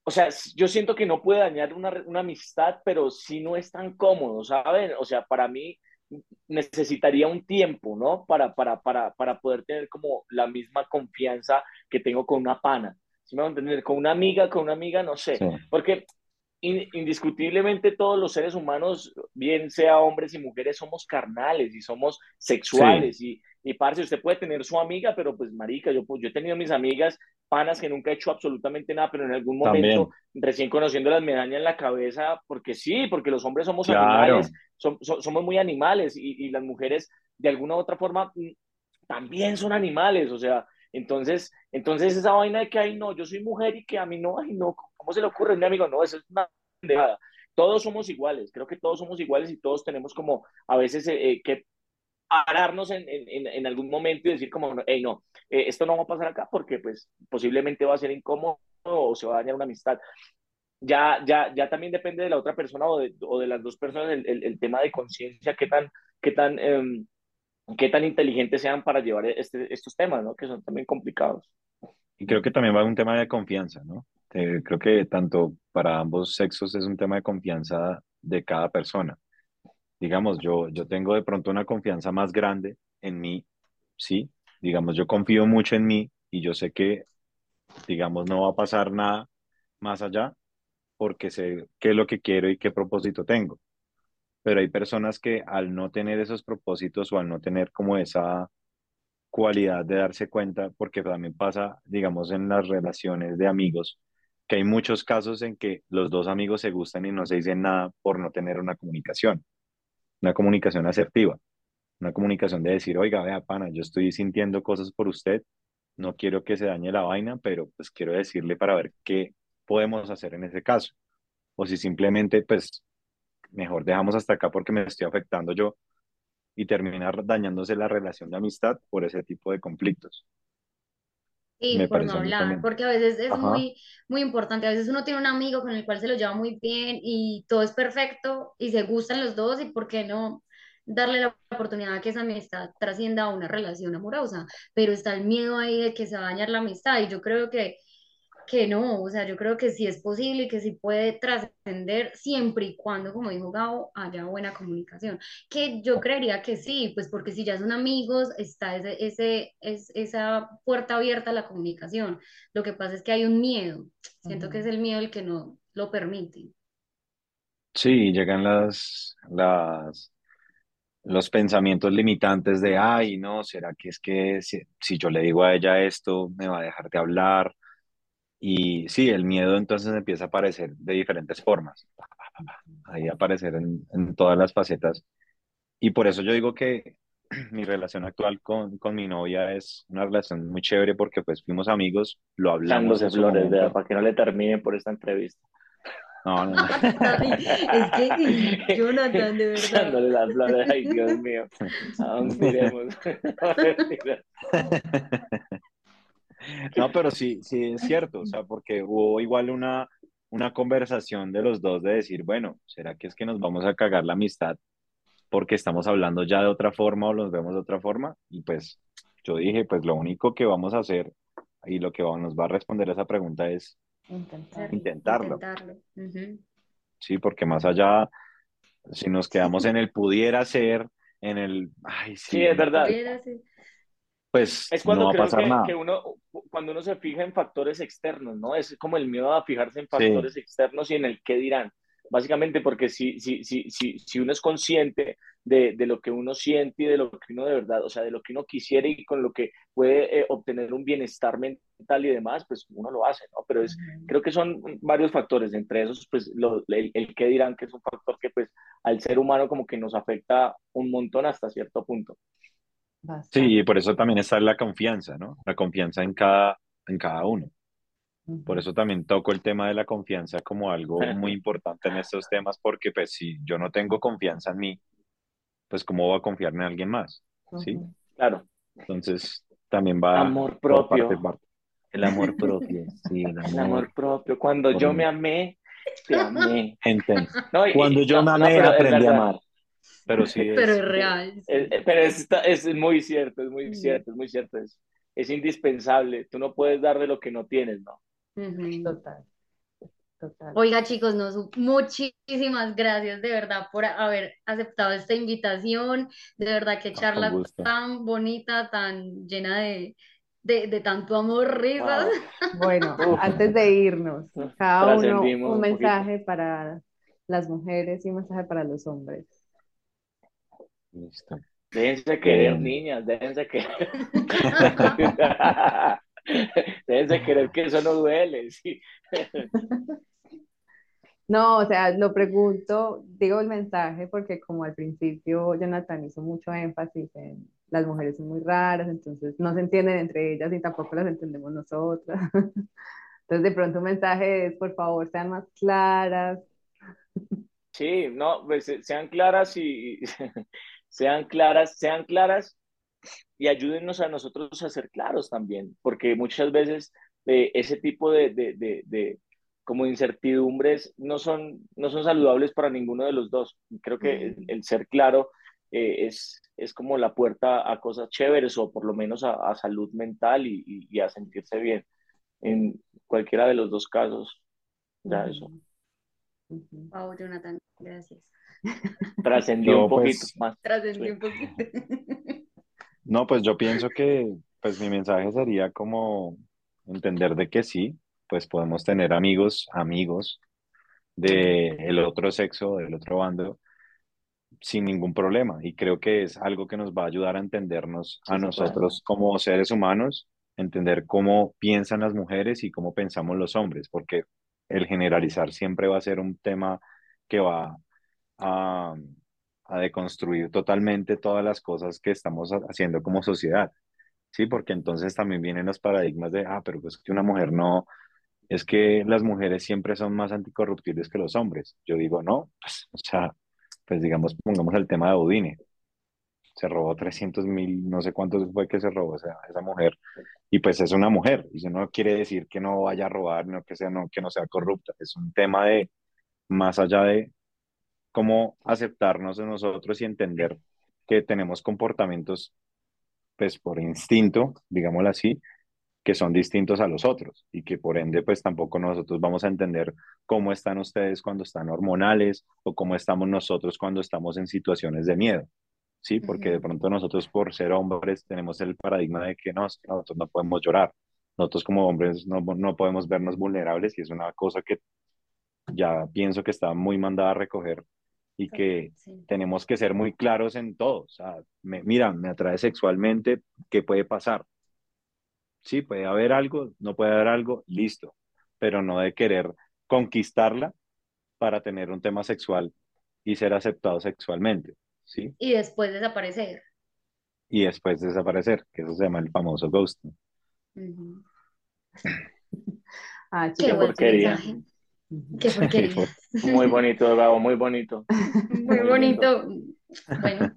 o sea, yo siento que no puede dañar una, una amistad, pero sí no es tan cómodo, ¿saben? O sea, para mí necesitaría un tiempo, ¿no? Para, para, para, para poder tener como la misma confianza que tengo con una pana. ¿Sí me van a entender? Con una amiga, con una amiga, no sé. Sí. Porque indiscutiblemente todos los seres humanos, bien sea hombres y mujeres, somos carnales y somos sexuales. Y, y parce, usted puede tener su amiga, pero pues marica, yo, pues, yo he tenido mis amigas panas que nunca he hecho absolutamente nada, pero en algún momento, recién conociéndolas, me dañan la cabeza, porque sí, porque los hombres somos Claro. animales, som- so- somos muy animales y, y las mujeres de alguna u otra forma mm, también son animales, o sea, entonces, entonces esa vaina de que, ay, no, yo soy mujer y que a mí no, ay, no, ¿cómo se le ocurre? Mi amigo, no, eso es una pendejada. Todos somos iguales, creo que todos somos iguales y todos tenemos como a veces eh, eh, que pararnos en, en, en algún momento y decir como, hey, no, eh, esto no va a pasar acá porque pues posiblemente va a ser incómodo o se va a dañar una amistad. Ya, ya, ya también depende de la otra persona o de, o de las dos personas el, el, el tema de conciencia, qué tan, qué tan, eh, qué tan inteligentes sean para llevar este, estos temas, ¿no? Que son también complicados. Y creo que también va un tema de confianza, ¿no? Eh, creo que tanto para ambos sexos es un tema de confianza de cada persona. Digamos, yo, yo tengo de pronto una confianza más grande en mí, sí. Digamos, yo confío mucho en mí y yo sé que, digamos, no va a pasar nada más allá porque sé qué es lo que quiero y qué propósito tengo. Pero hay personas que al no tener esos propósitos o al no tener como esa cualidad de darse cuenta, porque también pasa, digamos, en las relaciones de amigos, que hay muchos casos en que los dos amigos se gustan y no se dicen nada por no tener una comunicación, una comunicación asertiva, una comunicación de decir, oiga, vea, pana, yo estoy sintiendo cosas por usted, no quiero que se dañe la vaina, pero pues quiero decirle para ver qué podemos hacer en ese caso. O si simplemente, pues, mejor dejamos hasta acá porque me estoy afectando yo y terminar dañándose la relación de amistad por ese tipo de conflictos. Sí, Me por no hablar, también. porque a veces es Ajá. muy, muy importante. A veces uno tiene un amigo con el cual se lo lleva muy bien y todo es perfecto y se gustan los dos y por qué no darle la oportunidad a que esa amistad trascienda a una relación amorosa, pero está el miedo ahí de que se va a dañar la amistad y yo creo que, que no, o sea, yo creo que sí es posible y que sí puede trascender siempre y cuando, como dijo Gabo, haya buena comunicación. Que yo creería que sí, pues porque si ya son amigos, está ese, ese, es, esa puerta abierta a la comunicación. Lo que pasa es que hay un miedo, siento que es el miedo el que no lo permite. Sí, llegan las, las, los pensamientos limitantes de, ay, no, ¿será que es que si, si yo le digo a ella esto, me va a dejar de hablar? Y sí, el miedo entonces empieza a aparecer de diferentes formas, ahí a aparecer en, en todas las facetas. Y por eso yo digo que mi relación actual con, con mi novia es una relación muy chévere porque pues fuimos amigos, lo hablamos su flores, momento. para que no le terminen por esta entrevista. No, no, no. Ay, es que Jonathan, de verdad. Echándole las flores, ay, Dios mío. ¿A dónde iremos? No, pero sí, sí es cierto, o sea, porque hubo igual una, una conversación de los dos de decir, bueno, ¿será que es que nos vamos a cagar la amistad porque estamos hablando ya de otra forma o los vemos de otra forma? Y pues yo dije, pues lo único que vamos a hacer y lo que nos va a responder a esa pregunta es, Intentar. Intentarlo. Intentarlo. Sí, porque más allá, si nos quedamos en el pudiera ser, en el, ay, sí, Sí, es verdad. Pudiera. Pues Es no cuando va a creo pasar que, nada. que uno, cuando uno se fija en factores externos, ¿no? Es como el miedo a fijarse en Sí. factores externos y en el qué dirán. Básicamente porque si, si, si, si, si uno es consciente de, de lo que uno siente y de lo que uno de verdad, o sea, de lo que uno quisiera y con lo que puede eh, obtener un bienestar mental y demás, pues uno lo hace, ¿no? Pero es, creo que son varios factores, entre esos, pues lo- el, el qué dirán, que es un factor que pues al ser humano como que nos afecta un montón hasta cierto punto. Bastante. Sí, y por eso también está la confianza, ¿no? La confianza en cada, en cada uno. Por eso también toco el tema de la confianza como algo muy importante en estos temas, porque pues si yo no tengo confianza en mí, pues cómo voy a confiar en alguien más, ¿sí? Claro, Entonces también va amor parte propio. y parte. El amor propio, sí, el El amor. amor propio. Cuando yo me amé, te amé. Gente, No, y- Cuando yo no, me no, amé, es aprendí a amar. Pero sí es, Pero es real. Es- es- pero es, muy cierto, es muy Mm. cierto, es muy cierto. Es, es indispensable. Tú no puedes dar de lo que no tienes, ¿no? Total. Total. Oiga, chicos, no, su- muchísimas gracias de verdad por haber aceptado esta invitación. De verdad, qué Con charla tan bonita, tan llena de, de, de tanto amor, risas. Wow. Bueno, antes de irnos, cada uno un mensaje para las mujeres y un mensaje para los hombres. Listo. Déjense querer, Bien. niñas, déjense querer. déjense querer que eso no duele, sí. No, o sea, lo pregunto, digo el mensaje porque como al principio Jonathan hizo mucho énfasis en las mujeres son muy raras, entonces no se entienden entre ellas y tampoco las entendemos nosotras. Entonces de pronto un mensaje es, por favor, sean más claras. Sí, no, pues eh, sean claras y sean claras, sean claras y ayúdennos a nosotros a ser claros también, porque muchas veces eh, ese tipo de, de, de, de como incertidumbres no son, no son saludables para ninguno de los dos. Creo que el, el ser claro eh, es, es como la puerta a cosas chéveres o por lo menos a, a salud mental y, y, y a sentirse bien. En cualquiera de los dos casos, ya eso. Ujú, ujú. Wow, Jonathan, gracias. Trascendió un poquito pues, más. Trascendí Sí. un poquito. No, pues yo pienso que pues mi mensaje sería como entender de que sí, pues podemos tener amigos, amigos de el otro sexo, del otro bando, sin ningún problema. Y creo que es algo que nos va a ayudar a entendernos Sí a nosotros como seres humanos, entender cómo piensan las mujeres y cómo pensamos los hombres, porque el generalizar siempre va a ser un tema que va a, a deconstruir totalmente todas las cosas que estamos ha- haciendo como sociedad. Sí, porque entonces también vienen los paradigmas de, ah, pero pues que una mujer no, es que las mujeres siempre son más anticorruptibles que los hombres. Yo digo, no, pues, o sea, pues digamos, pongamos el tema de Udine. Se robó 300 mil, no sé cuántos fue que se robó esa, esa mujer. Y pues es una mujer. Y eso no quiere decir que no vaya a robar, no que sea, no, que no sea corrupta. Es un tema de, más allá de cómo aceptarnos en nosotros y entender que tenemos comportamientos, pues por instinto, digámoslo así, que son distintos a los otros y que por ende pues tampoco nosotros vamos a entender cómo están ustedes cuando están hormonales o cómo estamos nosotros cuando estamos en situaciones de miedo. Sí, porque de pronto nosotros por ser hombres tenemos el paradigma de que no, nosotros no podemos llorar. Nosotros como hombres no, no podemos vernos vulnerables y es una cosa que ya pienso que está muy mandada a recoger y que tenemos que ser muy claros en todo. O sea, me, mira, me atrae sexualmente, ¿qué puede pasar? Sí, puede haber algo, no puede haber algo, listo, pero no de querer conquistarla para tener un tema sexual y ser aceptado sexualmente, ¿sí? Y después desaparecer. Y después desaparecer, que eso se llama el famoso ghosting. ah, Qué porquería. Qué porquería. Muy bonito, Bravo, muy bonito. Muy bonito. Bueno,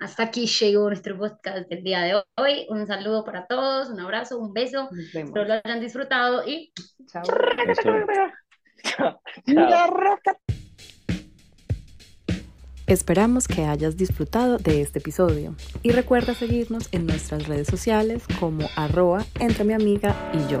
hasta aquí llegó nuestro podcast del día de hoy. Un saludo para todos, un abrazo, un beso. Espero lo hayan disfrutado y chao. Chao. Esperamos que hayas disfrutado de este episodio y recuerda seguirnos en nuestras redes sociales como arroba entre mi amiga y yo